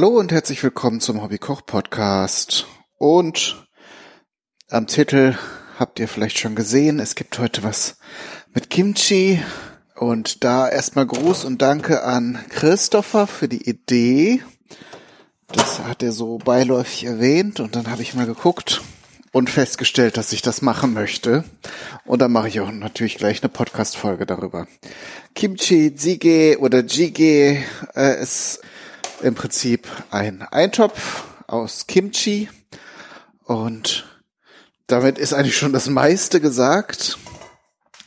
Hallo und herzlich willkommen zum Hobby Koch Podcast. Und am Titel habt ihr vielleicht schon gesehen, es gibt heute was mit Kimchi. Und da erstmal Gruß und Danke an Christopher für die Idee. Das hat er so beiläufig erwähnt und dann habe ich mal geguckt und festgestellt, dass ich das machen möchte. Und dann mache ich auch natürlich gleich eine Podcast-Folge darüber. Kimchi Jjigae oder Jjigae äh, ist im Prinzip ein Eintopf aus Kimchi. Und damit ist eigentlich schon das meiste gesagt.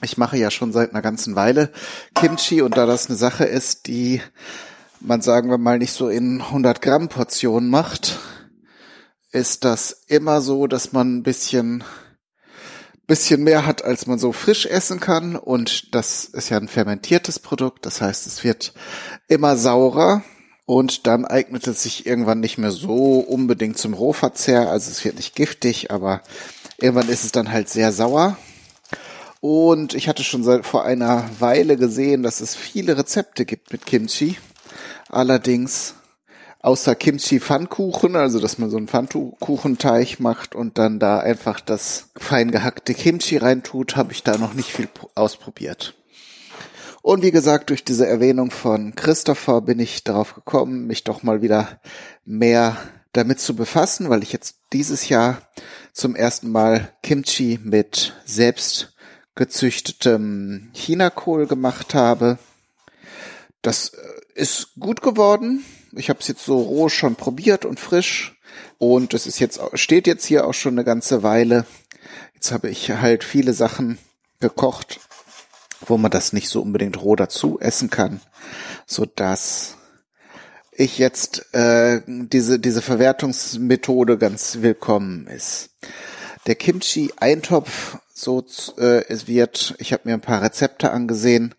Ich mache ja schon seit einer ganzen Weile Kimchi. Und da das eine Sache ist, die man sagen wir mal nicht so in 100 Gramm Portionen macht, ist das immer so, dass man ein bisschen bisschen mehr hat, als man so frisch essen kann. Und das ist ja ein fermentiertes Produkt, das heißt, es wird immer saurer und dann eignet es sich irgendwann nicht mehr so unbedingt zum Rohverzehr. Also es wird nicht giftig, aber irgendwann ist es dann halt sehr sauer. Und ich hatte schon seit vor einer Weile gesehen, dass es viele Rezepte gibt mit Kimchi. Allerdings außer Kimchi Pfannkuchen, also dass man so einen Pfannkuchenteig macht und dann da einfach das fein gehackte Kimchi reintut, habe ich da noch nicht viel ausprobiert. Und wie gesagt, durch diese Erwähnung von Christopher bin ich darauf gekommen, mich doch mal wieder mehr damit zu befassen, weil ich jetzt dieses Jahr zum ersten Mal Kimchi mit selbst gezüchtetem Chinakohl gemacht habe. Das äh, ist gut geworden. Ich habe es jetzt so roh schon probiert und frisch und es ist jetzt steht jetzt hier auch schon eine ganze Weile. Jetzt habe ich halt viele Sachen gekocht wo man das nicht so unbedingt roh dazu essen kann, so dass ich jetzt äh, diese diese Verwertungsmethode ganz willkommen ist. Der Kimchi Eintopf so äh, es wird, ich habe mir ein paar Rezepte angesehen,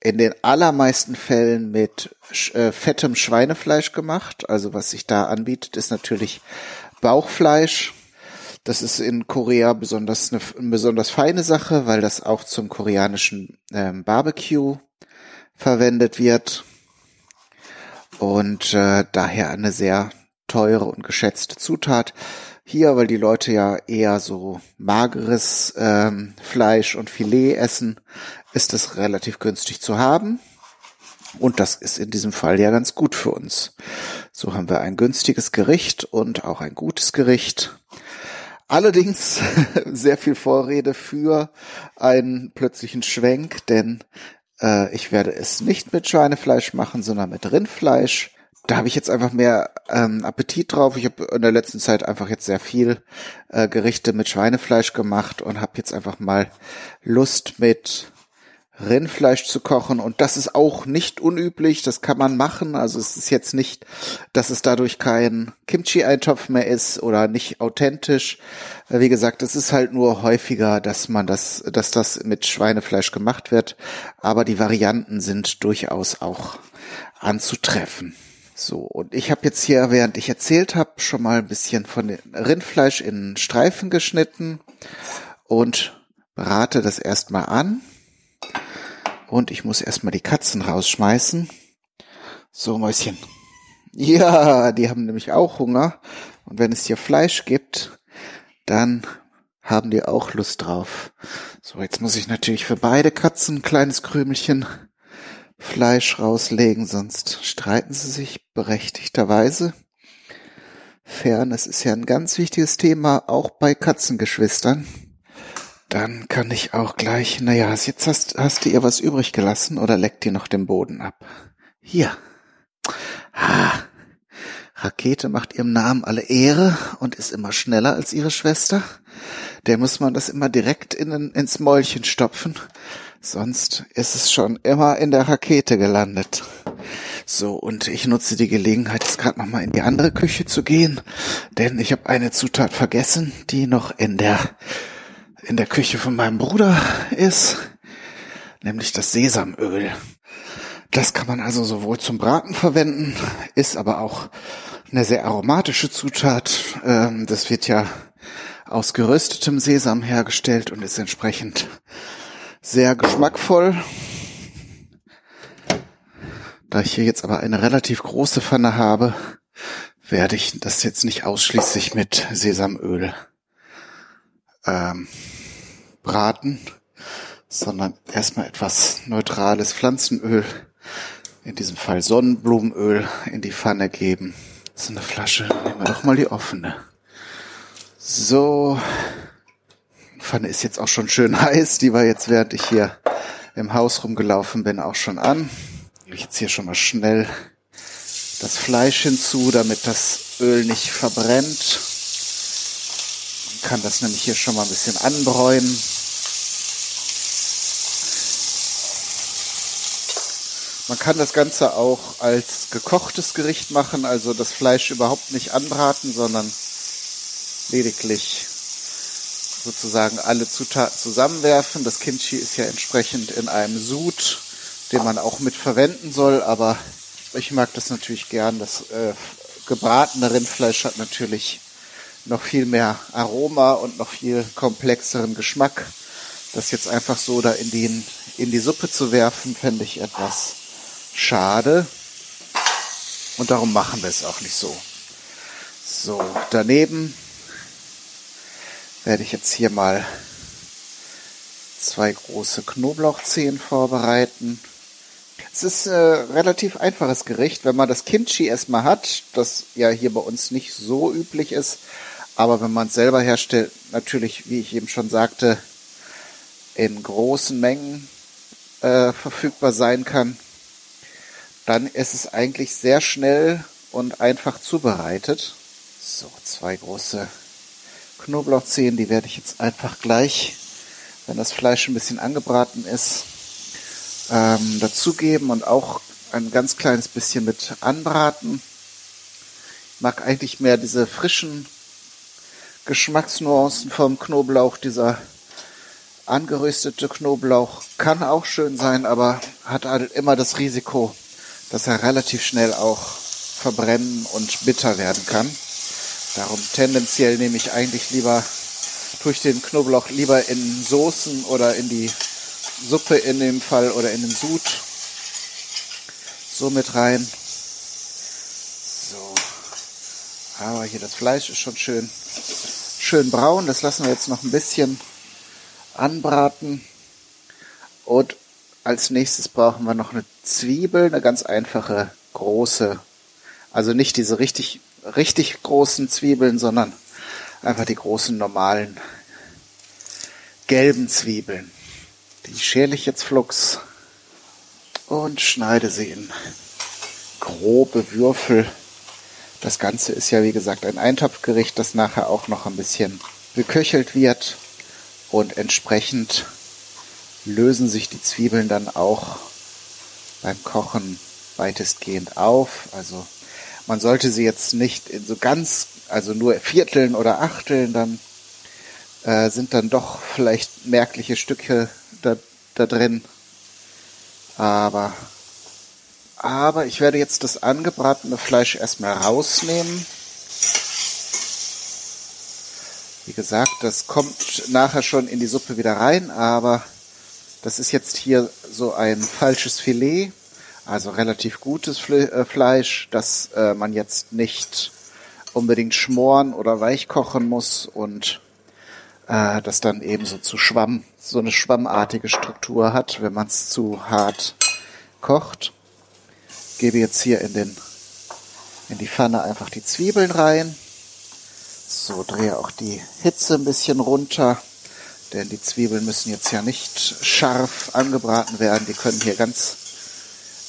in den allermeisten Fällen mit äh, fettem Schweinefleisch gemacht. Also was sich da anbietet, ist natürlich Bauchfleisch das ist in Korea besonders eine, eine besonders feine Sache, weil das auch zum koreanischen ähm, Barbecue verwendet wird und äh, daher eine sehr teure und geschätzte Zutat. Hier, weil die Leute ja eher so mageres ähm, Fleisch und Filet essen, ist es relativ günstig zu haben. Und das ist in diesem Fall ja ganz gut für uns. So haben wir ein günstiges Gericht und auch ein gutes Gericht. Allerdings sehr viel Vorrede für einen plötzlichen Schwenk, denn äh, ich werde es nicht mit Schweinefleisch machen, sondern mit Rindfleisch. Da habe ich jetzt einfach mehr ähm, Appetit drauf. Ich habe in der letzten Zeit einfach jetzt sehr viel äh, Gerichte mit Schweinefleisch gemacht und habe jetzt einfach mal Lust mit Rindfleisch zu kochen und das ist auch nicht unüblich, das kann man machen, also es ist jetzt nicht, dass es dadurch kein Kimchi-Eintopf mehr ist oder nicht authentisch. Wie gesagt, es ist halt nur häufiger, dass man das, dass das mit Schweinefleisch gemacht wird, aber die Varianten sind durchaus auch anzutreffen. So, und ich habe jetzt hier, während ich erzählt habe, schon mal ein bisschen von Rindfleisch in Streifen geschnitten und brate das erstmal an. Und ich muss erstmal die Katzen rausschmeißen. So, Mäuschen. Ja, die haben nämlich auch Hunger. Und wenn es hier Fleisch gibt, dann haben die auch Lust drauf. So, jetzt muss ich natürlich für beide Katzen ein kleines Krümelchen Fleisch rauslegen, sonst streiten sie sich berechtigterweise. Fairness ist ja ein ganz wichtiges Thema, auch bei Katzengeschwistern. Dann kann ich auch gleich, naja, jetzt hast, hast du ihr was übrig gelassen oder leckt ihr noch den Boden ab? Hier. Ah, Rakete macht ihrem Namen alle Ehre und ist immer schneller als ihre Schwester. Der muss man das immer direkt in, ins Mäulchen stopfen. Sonst ist es schon immer in der Rakete gelandet. So, und ich nutze die Gelegenheit, jetzt gerade nochmal in die andere Küche zu gehen, denn ich habe eine Zutat vergessen, die noch in der in der Küche von meinem Bruder ist, nämlich das Sesamöl. Das kann man also sowohl zum Braten verwenden, ist aber auch eine sehr aromatische Zutat. Ähm, das wird ja aus geröstetem Sesam hergestellt und ist entsprechend sehr geschmackvoll. Da ich hier jetzt aber eine relativ große Pfanne habe, werde ich das jetzt nicht ausschließlich mit Sesamöl ähm, braten, sondern erstmal etwas neutrales Pflanzenöl, in diesem Fall Sonnenblumenöl, in die Pfanne geben. So eine Flasche, nehmen wir doch mal die offene. So, die Pfanne ist jetzt auch schon schön heiß, die war jetzt, während ich hier im Haus rumgelaufen bin, auch schon an. Gebe ich jetzt hier schon mal schnell das Fleisch hinzu, damit das Öl nicht verbrennt. Kann das nämlich hier schon mal ein bisschen anbräunen. Man kann das Ganze auch als gekochtes Gericht machen, also das Fleisch überhaupt nicht anbraten, sondern lediglich sozusagen alle Zutaten zusammenwerfen. Das Kimchi ist ja entsprechend in einem Sud, den man auch mit verwenden soll, aber ich mag das natürlich gern. Das äh, gebratene Rindfleisch hat natürlich noch viel mehr Aroma und noch viel komplexeren Geschmack. Das jetzt einfach so da in, den, in die Suppe zu werfen, fände ich etwas schade. Und darum machen wir es auch nicht so. So, daneben werde ich jetzt hier mal zwei große Knoblauchzehen vorbereiten. Es ist äh, relativ einfaches Gericht, wenn man das Kimchi erstmal hat, das ja hier bei uns nicht so üblich ist, aber wenn man es selber herstellt, natürlich, wie ich eben schon sagte, in großen Mengen äh, verfügbar sein kann, dann ist es eigentlich sehr schnell und einfach zubereitet. So, zwei große Knoblauchzehen, die werde ich jetzt einfach gleich, wenn das Fleisch ein bisschen angebraten ist, ähm, dazugeben und auch ein ganz kleines bisschen mit anbraten. Ich mag eigentlich mehr diese frischen Geschmacksnuancen vom Knoblauch. Dieser angeröstete Knoblauch kann auch schön sein, aber hat halt immer das Risiko, dass er relativ schnell auch verbrennen und bitter werden kann. Darum tendenziell nehme ich eigentlich lieber, tue ich den Knoblauch lieber in Soßen oder in die Suppe in dem Fall oder in den Sud so mit rein. So. Aber hier das Fleisch ist schon schön, schön braun. Das lassen wir jetzt noch ein bisschen anbraten. Und als nächstes brauchen wir noch eine Zwiebel, eine ganz einfache große. Also nicht diese richtig richtig großen Zwiebeln, sondern einfach die großen normalen gelben Zwiebeln. Die schere ich jetzt flugs und schneide sie in grobe Würfel. Das Ganze ist ja wie gesagt ein Eintopfgericht, das nachher auch noch ein bisschen geköchelt wird und entsprechend lösen sich die Zwiebeln dann auch beim Kochen weitestgehend auf. Also man sollte sie jetzt nicht in so ganz, also nur Vierteln oder Achteln, dann äh, sind dann doch vielleicht merkliche Stücke da, da drin. Aber, aber ich werde jetzt das angebratene Fleisch erstmal rausnehmen. Wie gesagt, das kommt nachher schon in die Suppe wieder rein, aber das ist jetzt hier so ein falsches Filet. Also relativ gutes äh, Fleisch, das äh, man jetzt nicht unbedingt schmoren oder weich kochen muss und äh, das dann eben so zu Schwamm, so eine schwammartige Struktur hat, wenn man es zu hart kocht. Gebe jetzt hier in den in die Pfanne einfach die Zwiebeln rein. So drehe auch die Hitze ein bisschen runter, denn die Zwiebeln müssen jetzt ja nicht scharf angebraten werden. Die können hier ganz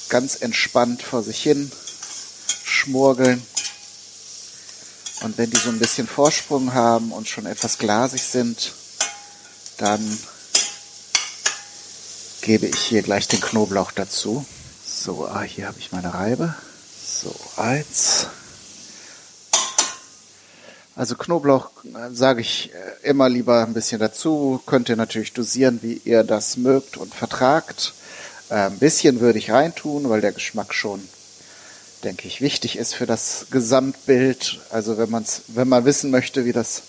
ganz entspannt vor sich hin schmurgeln. Und wenn die so ein bisschen Vorsprung haben und schon etwas glasig sind, dann gebe ich hier gleich den Knoblauch dazu. So, ah, hier habe ich meine Reibe. So, eins. Also Knoblauch äh, sage ich äh, immer lieber ein bisschen dazu. Könnt ihr natürlich dosieren, wie ihr das mögt und vertragt. Äh, ein bisschen würde ich reintun, weil der Geschmack schon, denke ich, wichtig ist für das Gesamtbild. Also wenn man's, wenn man wissen möchte, wie das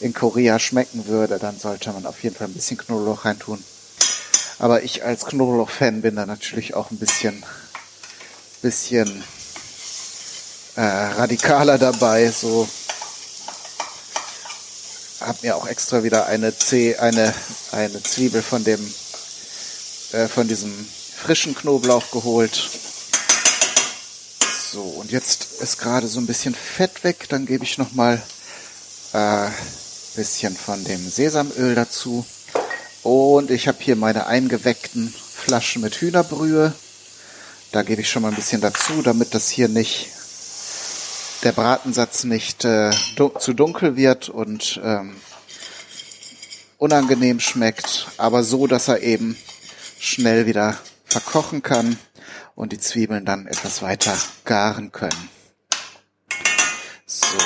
in Korea schmecken würde, dann sollte man auf jeden Fall ein bisschen Knoblauch reintun. Aber ich als Knoblauch-Fan bin da natürlich auch ein bisschen, bisschen äh, radikaler dabei. So habe mir auch extra wieder eine C, eine eine Zwiebel von dem äh, von diesem frischen Knoblauch geholt. So und jetzt ist gerade so ein bisschen Fett weg. Dann gebe ich noch mal äh, bisschen von dem Sesamöl dazu. Und ich habe hier meine eingeweckten Flaschen mit Hühnerbrühe. Da gebe ich schon mal ein bisschen dazu, damit das hier nicht der Bratensatz nicht äh, dun zu dunkel wird und ähm, unangenehm schmeckt, aber so, dass er eben schnell wieder verkochen kann und die Zwiebeln dann etwas weiter garen können. So.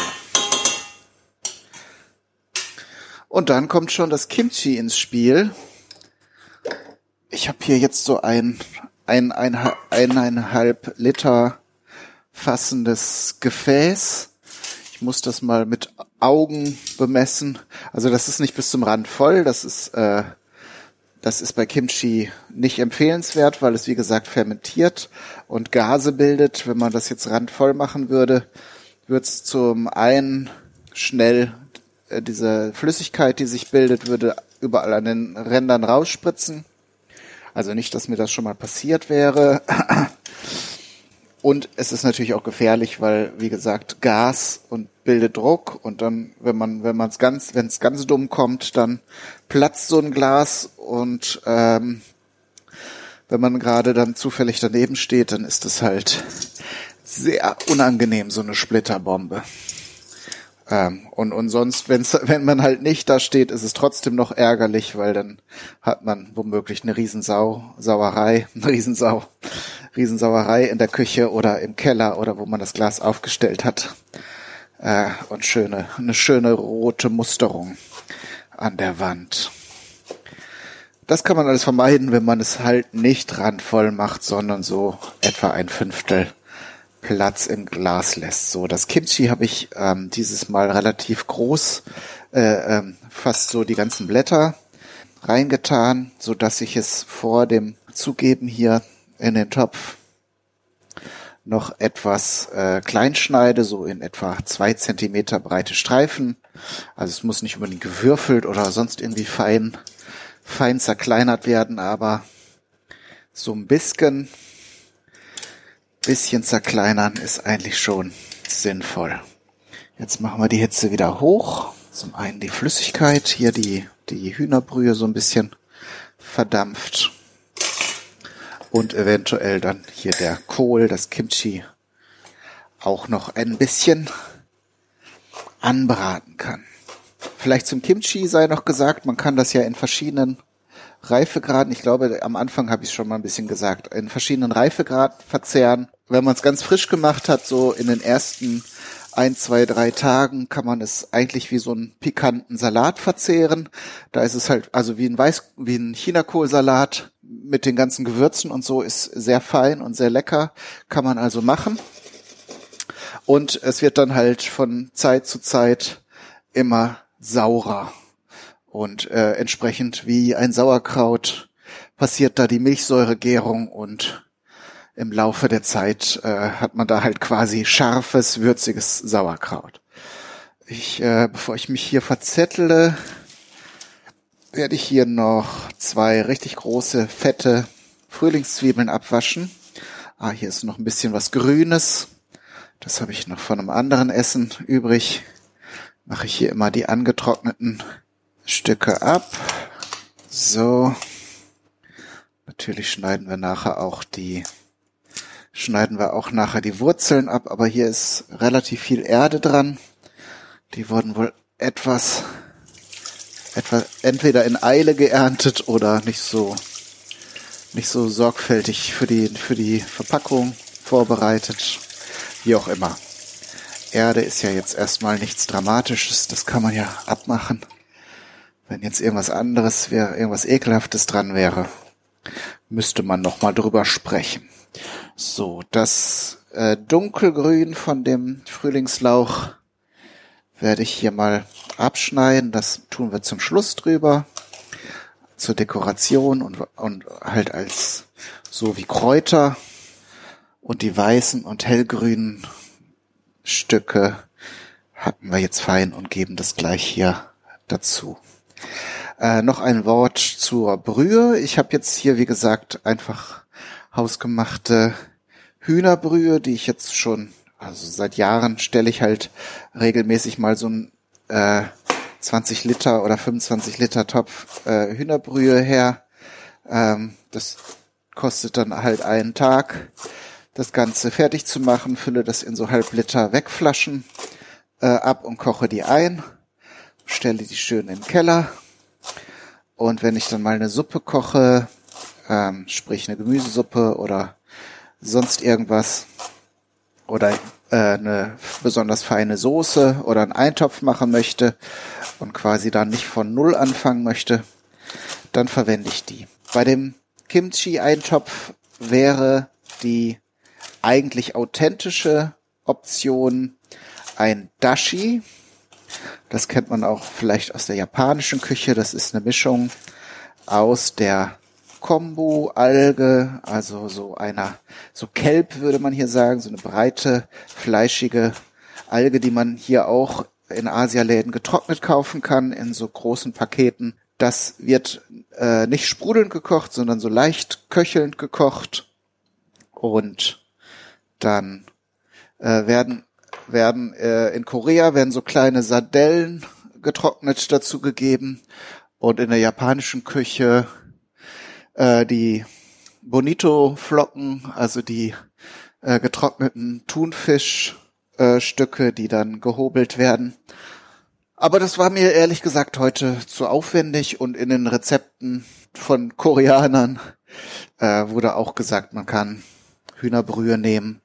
Und dann kommt schon das Kimchi ins Spiel. Ich habe hier jetzt so ein, ein, ein eineinhalb Liter fassendes Gefäß. Ich muss das mal mit Augen bemessen. Also das ist nicht bis zum Rand voll. Das ist, äh, das ist bei Kimchi nicht empfehlenswert, weil es wie gesagt fermentiert und Gase bildet. Wenn man das jetzt randvoll machen würde, wird es zum einen schnell diese Flüssigkeit, die sich bildet, würde überall an den Rändern rausspritzen. Also nicht, dass mir das schon mal passiert wäre. Und es ist natürlich auch gefährlich, weil, wie gesagt, Gas und bildet Druck und dann, wenn man, wenn man es ganz, wenn es ganz dumm kommt, dann platzt so ein Glas und ähm, wenn man gerade dann zufällig daneben steht, dann ist es halt sehr unangenehm, so eine Splitterbombe. Ähm, und, und sonst, wenn's, wenn man halt nicht da steht, ist es trotzdem noch ärgerlich, weil dann hat man womöglich eine Riesensau, Sauerei, eine Riesensau, Riesensauerei in der Küche oder im Keller oder wo man das Glas aufgestellt hat. Äh, und schöne, eine schöne rote Musterung an der Wand. Das kann man alles vermeiden, wenn man es halt nicht randvoll macht, sondern so etwa ein Fünftel Platz im Glas lässt. So, das Kimchi habe ich ähm, dieses Mal relativ groß, äh, ähm, fast so die ganzen Blätter reingetan, so dass ich es vor dem Zugeben hier in den Topf noch etwas äh, klein schneide, so in etwa zwei Zentimeter breite Streifen. Also es muss nicht unbedingt gewürfelt oder sonst irgendwie fein, fein zerkleinert werden, aber so ein bisschen bisschen zerkleinern ist eigentlich schon sinnvoll. Jetzt machen wir die Hitze wieder hoch. Zum einen die Flüssigkeit, hier die, die Hühnerbrühe so ein bisschen verdampft. Und eventuell dann hier der Kohl, das Kimchi auch noch ein bisschen anbraten kann. Vielleicht zum Kimchi sei noch gesagt, man kann das ja in verschiedenen Reifegraden, ich glaube, am Anfang habe ich es schon mal ein bisschen gesagt, in verschiedenen Reifegraden verzehren wenn man es ganz frisch gemacht hat, so in den ersten ein, zwei, drei Tagen kann man es eigentlich wie so einen pikanten Salat verzehren. Da ist es halt, also wie ein Weiß, wie ein Chinakohlsalat mit den ganzen Gewürzen und so ist sehr fein und sehr lecker, kann man also machen. Und es wird dann halt von Zeit zu Zeit immer saurer. Und äh, entsprechend wie ein Sauerkraut passiert da die Milchsäuregärung und im Laufe der Zeit äh, hat man da halt quasi scharfes, würziges Sauerkraut. Ich, äh, bevor ich mich hier verzettle, werde ich hier noch zwei richtig große, fette Frühlingszwiebeln abwaschen. Ah, hier ist noch ein bisschen was Grünes. Das habe ich noch von einem anderen Essen übrig. Mache ich hier immer die angetrockneten Stücke ab. So. Natürlich schneiden wir nachher auch die schneiden wir auch nachher die Wurzeln ab, aber hier ist relativ viel Erde dran. Die wurden wohl etwas, etwa entweder in Eile geerntet oder nicht so, nicht so sorgfältig für die, für die Verpackung vorbereitet. Wie auch immer. Erde ist ja jetzt erstmal nichts Dramatisches, das kann man ja abmachen. Wenn jetzt irgendwas anderes wäre, irgendwas Ekelhaftes dran wäre, müsste man nochmal drüber sprechen. So, das äh, dunkelgrün von dem Frühlingslauch werde ich hier mal abschneiden. Das tun wir zum Schluss drüber. Zur Dekoration und, und halt als so wie Kräuter. Und die weißen und hellgrünen Stücke hacken wir jetzt fein und geben das gleich hier dazu. Äh, noch ein Wort zur Brühe. Ich habe jetzt hier, wie gesagt, einfach hausgemachte Hühnerbrühe, die ich jetzt schon, also seit Jahren stelle ich halt regelmäßig mal so ein äh, 20 Liter oder 25 Liter Topf äh, Hühnerbrühe her. Ähm, das kostet dann halt einen Tag, das Ganze fertig zu machen, fülle das in so halb Liter Wegflaschen äh, ab und koche die ein, stelle die schön in den Keller. Und wenn ich dann mal eine Suppe koche, ähm, sprich eine Gemüsesuppe oder sonst irgendwas, oder äh, eine besonders feine Soße oder einen Eintopf machen möchte und quasi dann nicht von Null anfangen möchte, dann verwende ich die. Bei dem Kimchi-Eintopf wäre die eigentlich authentische Option ein Dashi. Das kennt man auch vielleicht aus der japanischen Küche. Das ist eine Mischung aus der Kombu-Alge, also so einer, so Kelp würde man hier sagen, so eine breite, fleischige Alge, die man hier auch in Asialäden getrocknet kaufen kann, in so großen Paketen. Das wird äh, nicht sprudelnd gekocht, sondern so leicht köchelnd gekocht. Und dann äh, werden werden äh, in Korea werden so kleine Sardellen getrocknet dazu gegeben und in der japanischen Küche äh, die Bonito-Flocken, also die äh, getrockneten Thunfischstücke, äh, die dann gehobelt werden. Aber das war mir ehrlich gesagt heute zu aufwendig und in den Rezepten von Koreanern äh, wurde auch gesagt, man kann Hühnerbrühe nehmen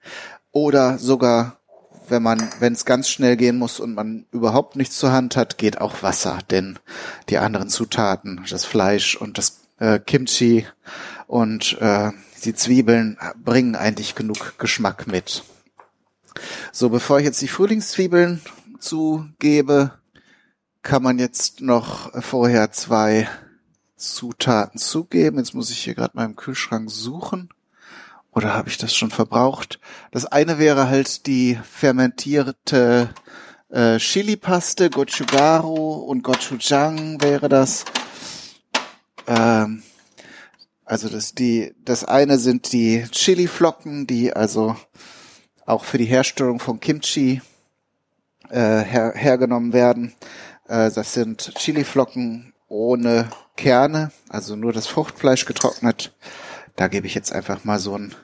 oder sogar wenn man, wenn es ganz schnell gehen muss und man überhaupt nichts zur Hand hat, geht auch Wasser, denn die anderen Zutaten, das Fleisch und das äh, Kimchi und äh, die Zwiebeln bringen eigentlich genug Geschmack mit. So, bevor ich jetzt die Frühlingszwiebeln zugebe, kann man jetzt noch vorher zwei Zutaten zugeben. Jetzt muss ich hier gerade im Kühlschrank suchen. Oder habe ich das schon verbraucht? Das eine wäre halt die fermentierte äh, Chili-Paste, Gochugaru und Gochujang wäre das. Ähm, also das die das eine sind die Chili-Flocken, die also auch für die Herstellung von Kimchi äh, her, hergenommen werden. Äh, das sind Chili-Flocken ohne Kerne, also nur das Fruchtfleisch getrocknet. Da gebe ich jetzt einfach mal so einen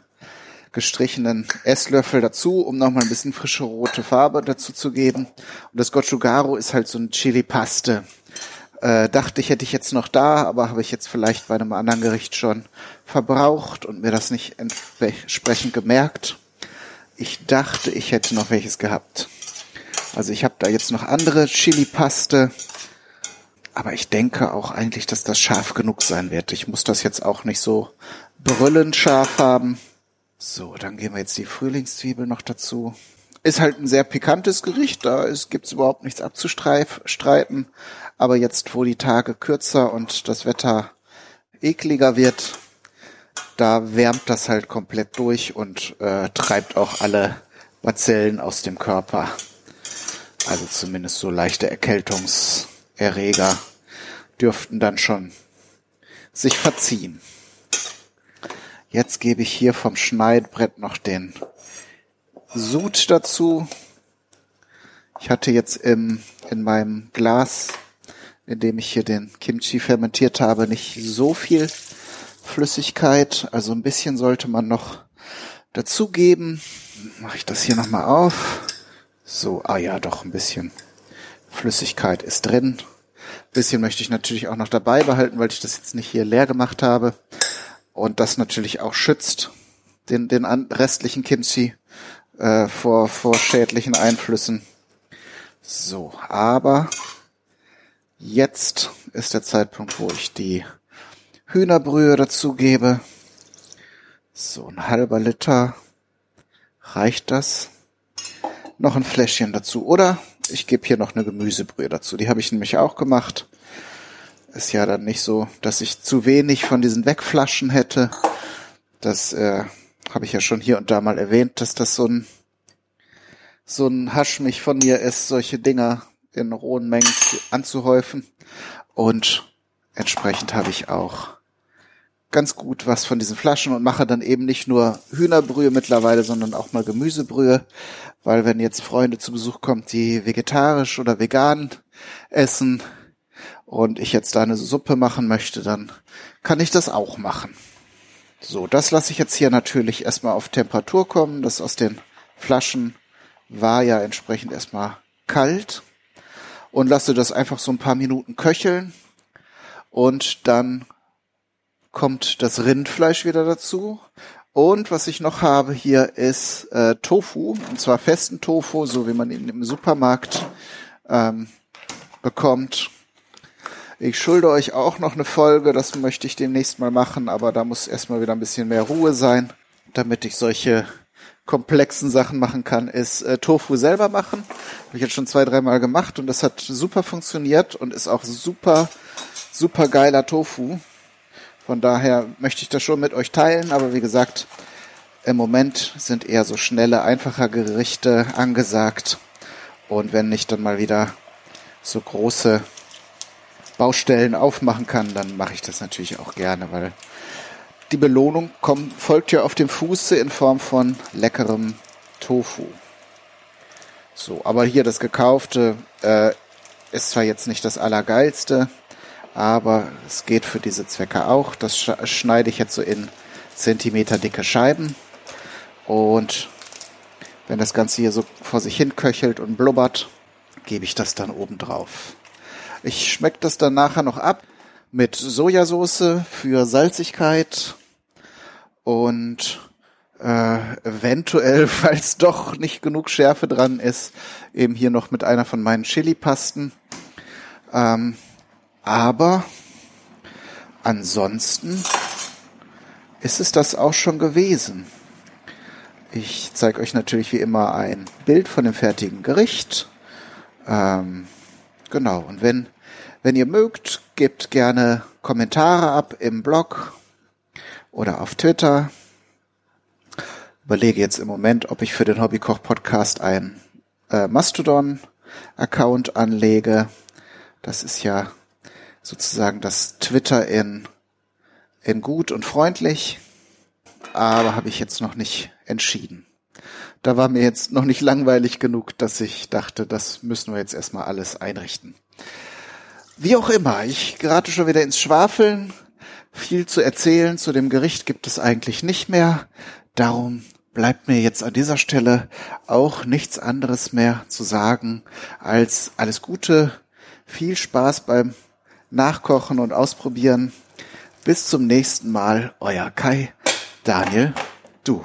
gestrichenen Esslöffel dazu, um nochmal ein bisschen frische rote Farbe dazu zu geben. Und das Gochugaru ist halt so ein Chili-Paste. Äh, dachte ich, hätte ich jetzt noch da, aber habe ich jetzt vielleicht bei einem anderen Gericht schon verbraucht und mir das nicht entsprechend gemerkt. Ich dachte, ich hätte noch welches gehabt. Also ich habe da jetzt noch andere Chili-Paste. Aber ich denke auch eigentlich, dass das scharf genug sein wird. Ich muss das jetzt auch nicht so brüllend scharf haben. So, dann geben wir jetzt die Frühlingszwiebel noch dazu. Ist halt ein sehr pikantes Gericht, da gibt's überhaupt nichts abzustreiten. Aber jetzt, wo die Tage kürzer und das Wetter ekliger wird, da wärmt das halt komplett durch und äh, treibt auch alle Bazellen aus dem Körper. Also zumindest so leichte Erkältungserreger dürften dann schon sich verziehen. Jetzt gebe ich hier vom Schneidbrett noch den Sud dazu. Ich hatte jetzt im, in meinem Glas, in dem ich hier den Kimchi fermentiert habe, nicht so viel Flüssigkeit. Also ein bisschen sollte man noch dazugeben. Mache ich das hier nochmal auf. So, ah ja, doch ein bisschen Flüssigkeit ist drin. Bisschen möchte ich natürlich auch noch dabei behalten, weil ich das jetzt nicht hier leer gemacht habe. Und das natürlich auch schützt den, den restlichen Kimchi äh, vor, vor schädlichen Einflüssen. So, aber jetzt ist der Zeitpunkt, wo ich die Hühnerbrühe dazugebe. So, ein halber Liter. Reicht das? Noch ein Fläschchen dazu. Oder ich gebe hier noch eine Gemüsebrühe dazu. Die habe ich nämlich auch gemacht. Ist ja dann nicht so, dass ich zu wenig von diesen Wegflaschen hätte. Das äh, habe ich ja schon hier und da mal erwähnt, dass das so ein so ein Hasch mich von mir ist, solche Dinger in rohen Mengen anzuhäufen. Und entsprechend habe ich auch ganz gut was von diesen Flaschen und mache dann eben nicht nur Hühnerbrühe mittlerweile, sondern auch mal Gemüsebrühe, weil wenn jetzt Freunde zu Besuch kommen, die vegetarisch oder vegan essen und ich jetzt da eine Suppe machen möchte, dann kann ich das auch machen. So, das lasse ich jetzt hier natürlich erstmal auf Temperatur kommen. Das aus den Flaschen war ja entsprechend erstmal kalt und lasse das einfach so ein paar Minuten köcheln und dann kommt das Rindfleisch wieder dazu. Und was ich noch habe hier ist äh, Tofu, und zwar festen Tofu, so wie man ihn im Supermarkt ähm, bekommt. Ich schulde euch auch noch eine Folge, das möchte ich demnächst mal machen, aber da muss erstmal wieder ein bisschen mehr Ruhe sein, damit ich solche komplexen Sachen machen kann, ist äh, Tofu selber machen. Habe ich jetzt schon zwei, dreimal gemacht und das hat super funktioniert und ist auch super, super geiler Tofu. Von daher möchte ich das schon mit euch teilen, aber wie gesagt, im Moment sind eher so schnelle, einfache Gerichte angesagt. Und wenn ich dann mal wieder so große Baustellen aufmachen kann, dann mache ich das natürlich auch gerne, weil die Belohnung kommt, folgt ja auf dem Fuße in Form von leckerem Tofu. So, aber hier das gekaufte äh, ist zwar jetzt nicht das allergeilste, aber es geht für diese Zwecke auch. Das schneide ich jetzt so in Zentimeter dicke Scheiben und wenn das Ganze hier so vor sich hin köchelt und blubbert, gebe ich das dann oben drauf. Ich schmecke das dann nachher noch ab mit Sojasauce für Salzigkeit und äh, eventuell, falls doch nicht genug Schärfe dran ist, eben hier noch mit einer von meinen Chili-Pasten. Ähm, aber ansonsten ist es das auch schon gewesen. Ich zeige euch natürlich wie immer ein Bild von dem fertigen Gericht. Ähm, genau, und wenn, wenn ihr mögt, gebt gerne Kommentare ab im Blog oder auf Twitter. Überlege jetzt im Moment, ob ich für den Hobbykoch Podcast ein äh, Mastodon Account anlege. Das ist ja sozusagen das Twitter in, in gut und freundlich, aber habe ich jetzt noch nicht entschieden. Da war mir jetzt noch nicht langweilig genug, dass ich dachte, das müssen wir jetzt erstmal alles einrichten. Wie auch immer, ich gerate schon wieder ins Schwafeln. Viel zu erzählen zu dem Gericht gibt es eigentlich nicht mehr. Darum bleibt mir jetzt an dieser Stelle auch nichts anderes mehr zu sagen als alles Gute, viel Spaß beim nachkochen und ausprobieren. Bis zum nächsten Mal, euer Kai, Daniel, du.